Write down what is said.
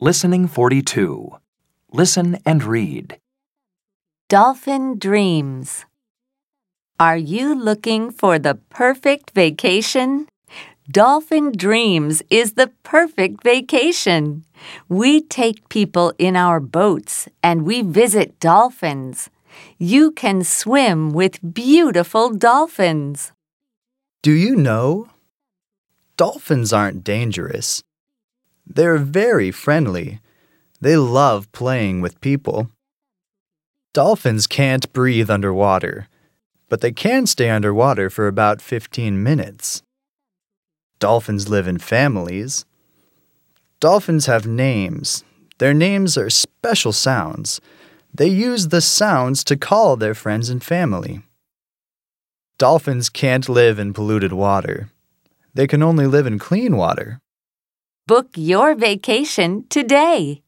Listening 42. Listen and read. Dolphin Dreams. Are you looking for the perfect vacation? Dolphin Dreams is the perfect vacation. We take people in our boats and we visit dolphins. You can swim with beautiful dolphins. Do you know? Dolphins aren't dangerous. They're very friendly. They love playing with people. Dolphins can't breathe underwater, but they can stay underwater for about 15 minutes. Dolphins live in families. Dolphins have names. Their names are special sounds. They use the sounds to call their friends and family. Dolphins can't live in polluted water. They can only live in clean water. Book your vacation today.